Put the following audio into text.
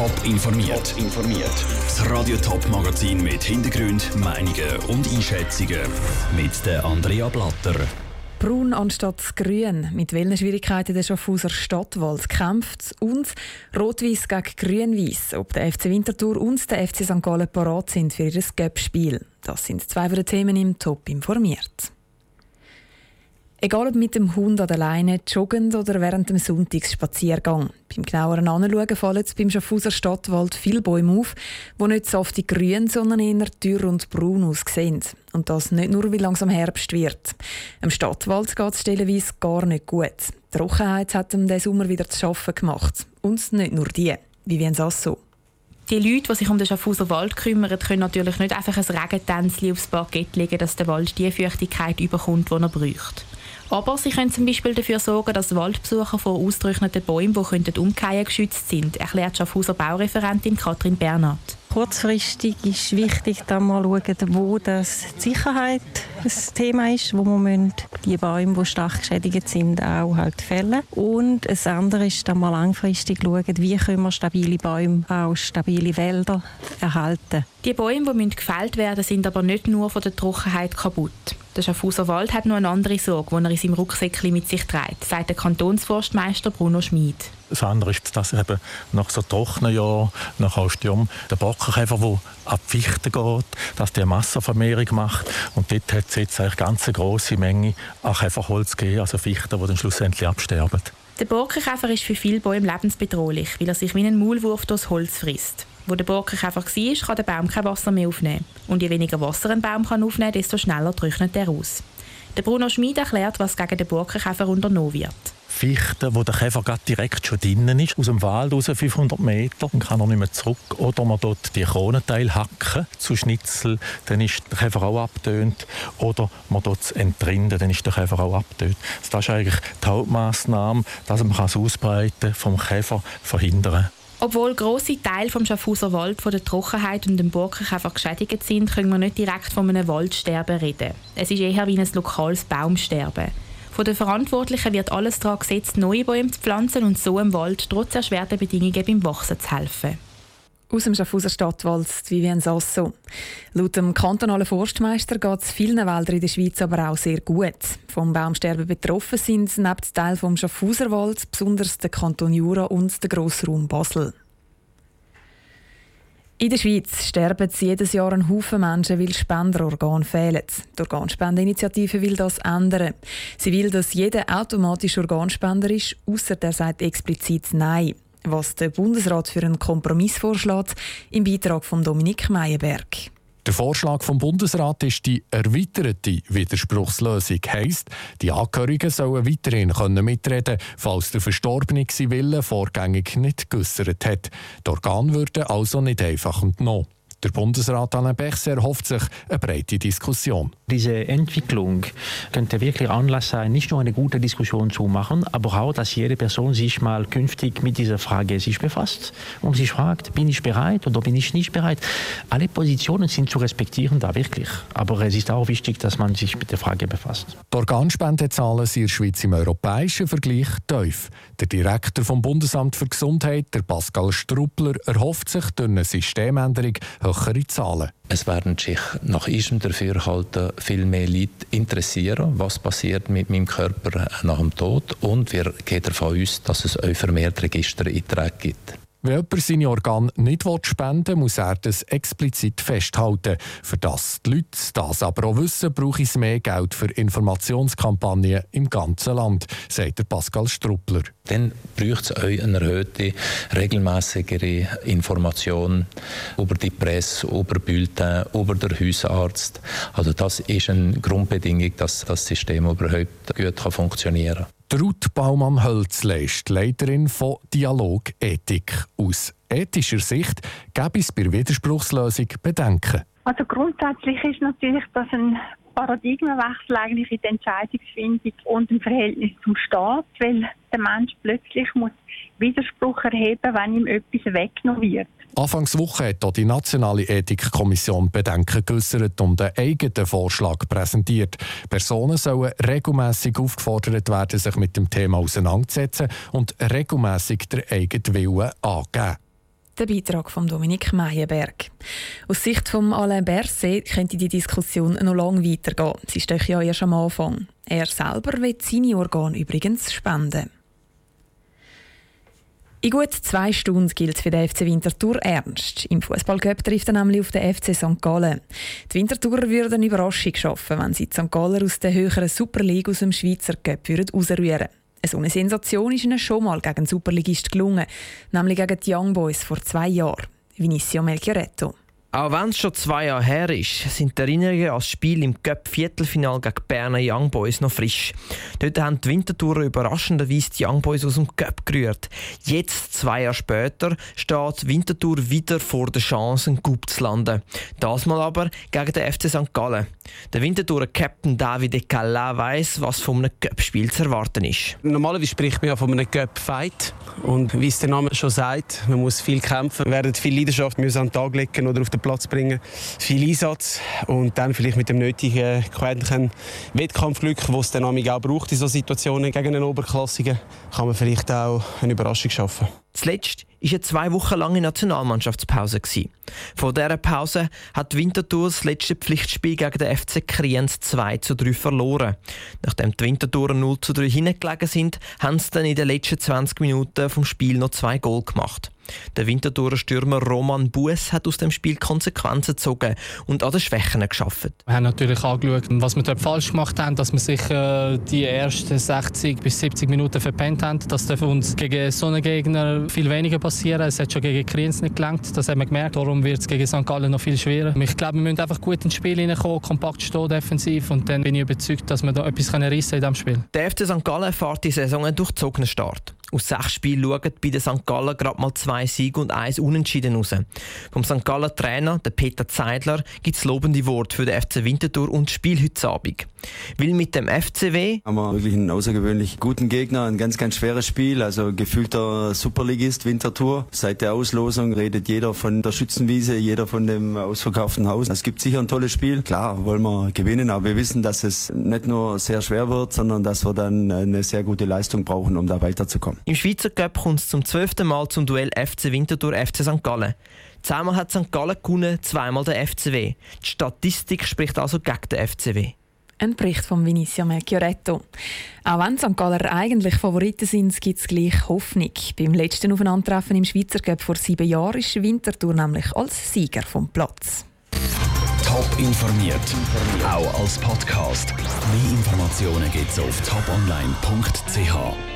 Top informiert. informiert. Das Radio Top Magazin mit Hintergrund, Meinungen und Einschätzungen mit der Andrea Blatter. Braun anstatt Grün. Mit welchen Schwierigkeiten der Schaffhauser Stadtwald kämpft und Rot-Weiß gegen Grün-Weiß. Ob der FC Winterthur und der FC St. Gallen parat sind für ihr Göpp-Spiel. Das sind zwei von den Themen im Top informiert. Egal ob mit dem Hund an der Leine, joggend oder während dem Sonntagsspaziergang. Beim genaueren Anschauen fallen beim Schaffhauser Stadtwald viele Bäume auf, die nicht saftig grün, sondern eher dürr und braun aussehen. Und das nicht nur, weil langsam Herbst wird. Im Stadtwald geht es stellenweise gar nicht gut. Die Trockenheit hat ihm diesen Sommer wieder zu schaffen gemacht. Und nicht nur die. Wie Vivien Sasso. Die Leute, die sich um den Schaffhauser Wald kümmern, können natürlich nicht einfach ein Regentänzchen aufs Parkett legen, dass der Wald die Feuchtigkeit überkommt, die er braucht. Aber sie können zum Beispiel dafür sorgen, dass Waldbesucher vor ausgetrockneten Bäumen, die umkehren geschützt sind, erklärt Schaffhauser Baureferentin Katrin Bernhard. Kurzfristig ist wichtig, dann mal schauen, wo das die Sicherheit ein Thema ist, wo man die Bäume, die stark geschädigt sind, auch halt fällen. Und das andere ist dann mal langfristig schauen, wie können wir stabile Bäume, auch stabile Wälder erhalten. Die Bäume, die gefällt werden, sind aber nicht nur von der Trockenheit kaputt. Der Schaffhauser Wald hat noch eine andere Sorge, die er in seinem Rucksäckchen mit sich trägt, sagt der Kantonsforstmeister Bruno Schmid. Das andere ist, dass er eben nach so trockenen Jahren, nach einem Sturm, der Bockenkäfer, der ab Fichten geht, dass der Massenvermehrung macht. Und dort hat jetzt eine ganz große Menge an Käferholz gegeben, also Fichten, die dann schlussendlich absterben. Der Borkenkäfer ist für viele Bäume lebensbedrohlich, weil er sich wie ein Maulwurf durchs Holz frisst. Wo der Borkenkäfer war, kann der Baum kein Wasser mehr aufnehmen. Und je weniger Wasser ein Baum kann aufnehmen kann, desto schneller trocknet er aus. Der Bruno Schmid erklärt, was gegen den Borkenkäfer unternommen wird. Fichten, wo der Käfer direkt schon drinnen ist, aus dem Wald raus 500 Meter, dann kann er nicht mehr zurück. Oder man dort die Kronenteile hacken zu Schnitzel, dann ist der Käfer auch abtönt. Oder man dort es entrinden, dann ist der Käfer auch abtönt. Das ist eigentlich die Hauptmaßnahme, dass man das Ausbreiten vom Käfer verhindern kann. Obwohl grosse Teile vom Schaffhauser Wald von der Trockenheit und dem Borkenkäfer geschädigt sind, können wir nicht direkt von einem Waldsterben reden. Es ist eher wie ein lokales Baumsterben. Von den Verantwortlichen wird alles daran gesetzt, neue Bäume zu pflanzen und so im Wald trotz erschwerter Bedingungen beim Wachsen zu helfen. Aus dem Schaffhauser Stadtwald, Vivien Sasso. Laut dem kantonalen Forstmeister geht es vielen Wäldern in der Schweiz aber auch sehr gut. Vom Baumsterben betroffen sind neben Teil vom Schaffhauser Wald besonders der Kanton Jura und der Grossraum Basel. In der Schweiz sterben jedes Jahr ein Haufen Menschen, weil Spenderorgane fehlen. Die Organspendeinitiative will das ändern. Sie will, dass jeder automatisch Organspender ist, außer der sagt explizit Nein was der Bundesrat für einen Kompromiss vorschlägt, im Beitrag von Dominik Meyerberg. Der Vorschlag vom Bundesrat ist die erweiterte Widerspruchslösung. Heißt, die Angehörigen sollen weiterhin können mitreden, falls der Verstorbene seinen Willen vorgängig nicht geäussert hat. Die Organe würden also nicht einfach entnommen. Der Bundesrat Alain Bechser erhofft sich eine breite Diskussion. Diese Entwicklung könnte wirklich Anlass sein, nicht nur eine gute Diskussion zu machen, aber auch, dass jede Person sich mal künftig mit dieser Frage sich befasst und sich fragt, bin ich bereit oder bin ich nicht bereit. Alle Positionen sind zu respektieren, da wirklich. Aber es ist auch wichtig, dass man sich mit der Frage befasst. Die Organspendezahlen sind in der Schweiz im europäischen Vergleich tief. Der Direktor vom Bundesamt für Gesundheit, der Pascal Struppler, erhofft sich durch eine Systemänderung höhere Zahlen. Es werden sich nach unserem Dafürhalten viel mehr Leute interessieren, was passiert mit meinem Körper nach dem Tod. Und wir gehen davon aus, dass es auch vermehrt Registereinträge gibt. Wenn jemand seine Organe nicht spenden will, muss er das explizit festhalten. Für das die Leute das aber auch wissen, brauche es mehr Geld für Informationskampagnen im ganzen Land, sagt Pascal Struppler. Dann braucht es auch eine erhöhte, regelmäßigere Information über die Presse, über Bulletin, über den Hausarzt. Also das ist eine Grundbedingung, dass das System überhaupt gut funktionieren kann. Ruth Baumann-Hölzle Leiterin von Dialog Ethik. Aus ethischer Sicht gäbe es bei Widerspruchslösung Bedenken. Also grundsätzlich ist natürlich, dass ein Paradigmenwechsel eigentlich in der Entscheidungsfindung und im Verhältnis zum Staat, weil der Mensch plötzlich muss Widerspruch erheben, wenn ihm etwas weggenommen wird. Anfangswoche hat auch die Nationale Ethikkommission Bedenken geäußert und einen eigenen Vorschlag präsentiert. Personen sollen regelmäßig aufgefordert werden, sich mit dem Thema auseinanderzusetzen und regelmäßig den eigenen Willen angeben. Der Beitrag von Dominik Meyerberg. Aus Sicht von Alain Berset könnte die Diskussion noch lange weitergehen. Sie steht ja erst am Anfang. Er selber wird seine Organe übrigens spenden. In gut zwei Stunden gilt es für den FC Winterthur ernst. Im Fußballcup trifft er nämlich auf den FC St. Gallen. Die Winterthurer würden eine Überraschung schaffen, wenn sie die St. Galler aus der höheren Super League aus dem Schweizer Cup rausrühren So eine Sensation ist ihnen schon mal gegen den Superligist gelungen, nämlich gegen die Young Boys vor zwei Jahren. Vinicio Melchioretto. Auch wenn es schon zwei Jahre her ist, sind die Erinnerungen an das Spiel im Cup-Viertelfinal gegen Berner Young Boys noch frisch. Dort haben die Wintertourer überraschenderweise die Young Boys aus dem Cup gerührt. Jetzt, zwei Jahre später, steht Winterthur wieder vor der Chance, einen Cup zu landen. Das mal aber gegen den FC St. Gallen. Der Winterthurer Captain David Cala weiss, was von einem Cup-Spiel zu erwarten ist. Normalerweise spricht man ja von einem Cup-Fight. Und wie es der Name schon sagt, man muss viel kämpfen, werden viel Leidenschaft an den Tag legen oder auf den Platz bringen, viel Einsatz und dann vielleicht mit dem nötigen quäntlichen Wettkampfglück, das es dann auch braucht in solchen Situationen gegen einen Oberklassigen, kann man vielleicht auch eine Überraschung schaffen. Zuletzt war eine zwei Wochen lange Nationalmannschaftspause. Vor dieser Pause hat Winterthur das letzte Pflichtspiel gegen den FC Kriens 2 zu 3 verloren. Nachdem die Winterthurer 0 zu 3 hingelegen sind, haben sie dann in den letzten 20 Minuten vom Spiel noch zwei Goal gemacht. Der Winterthurer Stürmer Roman Bues hat aus dem Spiel Konsequenzen gezogen und an den Schwächen geschafft. Wir haben natürlich angeschaut, was wir dort falsch gemacht haben, dass wir sicher die ersten 60 bis 70 Minuten verpennt haben. Das darf uns gegen so einen Gegner viel weniger passieren. Es hat schon gegen Kriens nicht gelangt, das haben wir gemerkt. Darum wird es gegen St. Gallen noch viel schwerer. Ich glaube, wir müssen einfach gut ins Spiel hineinkommen, kompakt stehen, defensiv und dann bin ich überzeugt, dass wir da etwas reissen in diesem Spiel. Der FC St. Gallen fährt die Saison einen durchzogenen Start. Aus sechs Spielen schauen bei den St. Gallen gerade mal zwei Siege und eins Unentschieden raus. Vom St. Gallen Trainer, der Peter Zeidler, gibt es lobende Worte für den FC Winterthur und das Spiel heute Abend. Weil mit dem FCW haben wir wirklich einen außergewöhnlich guten Gegner, ein ganz, ganz schweres Spiel, also gefühlter Superligist Winterthur. Seit der Auslosung redet jeder von der Schützenwiese, jeder von dem ausverkauften Haus. Es gibt sicher ein tolles Spiel. Klar, wollen wir gewinnen, aber wir wissen, dass es nicht nur sehr schwer wird, sondern dass wir dann eine sehr gute Leistung brauchen, um da weiterzukommen. Im Schweizer Cup kommt es zum zwölften Mal zum Duell FC Winterthur FC St. Gallen. Zweimal hat St. Gallen gewonnen, zweimal der FCW. Die Statistik spricht also gegen den FCW. Ein Bericht von Vinicia Melchioretto. Auch wenn St. Galler eigentlich Favoriten sind, gibt es gleich Hoffnung. Beim letzten Aufeinandertreffen im Schweizer Cup vor sieben Jahren ist Winterthur nämlich als Sieger vom Platz. Top informiert, auch als Podcast. Mehr Informationen gibt es auf toponline.ch.